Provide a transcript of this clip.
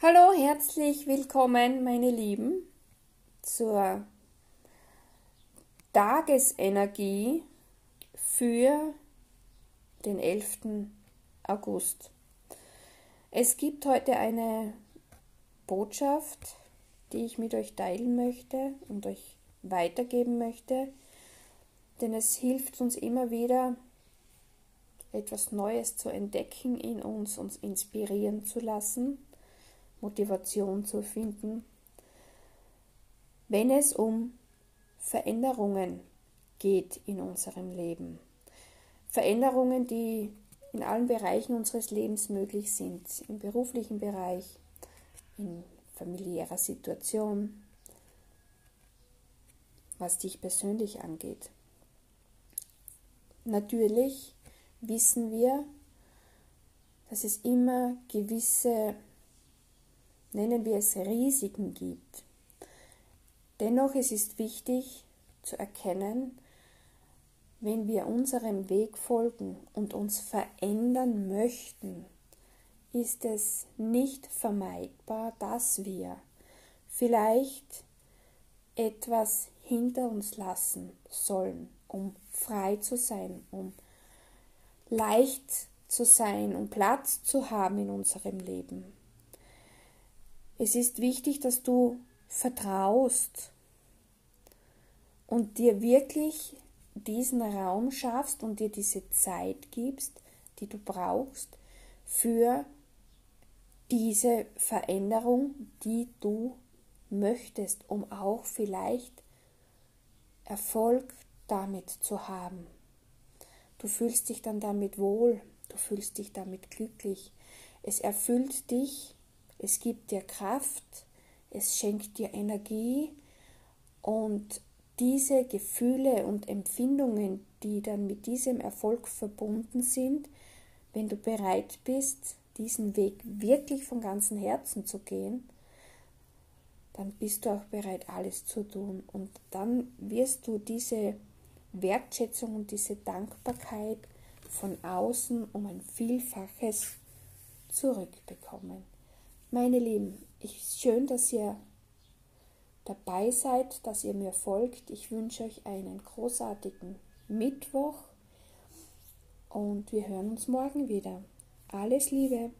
Hallo, herzlich willkommen, meine Lieben, zur Tagesenergie für den 11. August. Es gibt heute eine Botschaft, die ich mit euch teilen möchte und euch weitergeben möchte, denn es hilft uns immer wieder, etwas Neues zu entdecken in uns, uns inspirieren zu lassen Motivation zu finden, wenn es um Veränderungen geht in unserem Leben. Veränderungen, die in allen Bereichen unseres Lebens möglich sind, im beruflichen Bereich, in familiärer Situation, was dich persönlich angeht. Natürlich wissen wir, dass es immer gewisse nennen wir es Risiken gibt. Dennoch es ist wichtig zu erkennen, wenn wir unserem Weg folgen und uns verändern möchten, ist es nicht vermeidbar, dass wir vielleicht etwas hinter uns lassen sollen, um frei zu sein, um leicht zu sein, um Platz zu haben in unserem Leben. Es ist wichtig, dass du vertraust und dir wirklich diesen Raum schaffst und dir diese Zeit gibst, die du brauchst für diese Veränderung, die du möchtest, um auch vielleicht Erfolg damit zu haben. Du fühlst dich dann damit wohl, du fühlst dich damit glücklich. Es erfüllt dich es gibt dir Kraft, es schenkt dir Energie und diese Gefühle und Empfindungen, die dann mit diesem Erfolg verbunden sind, wenn du bereit bist, diesen Weg wirklich von ganzem Herzen zu gehen, dann bist du auch bereit, alles zu tun. Und dann wirst du diese Wertschätzung und diese Dankbarkeit von außen um ein Vielfaches zurückbekommen. Meine Lieben, ich, schön, dass ihr dabei seid, dass ihr mir folgt. Ich wünsche euch einen großartigen Mittwoch und wir hören uns morgen wieder. Alles Liebe!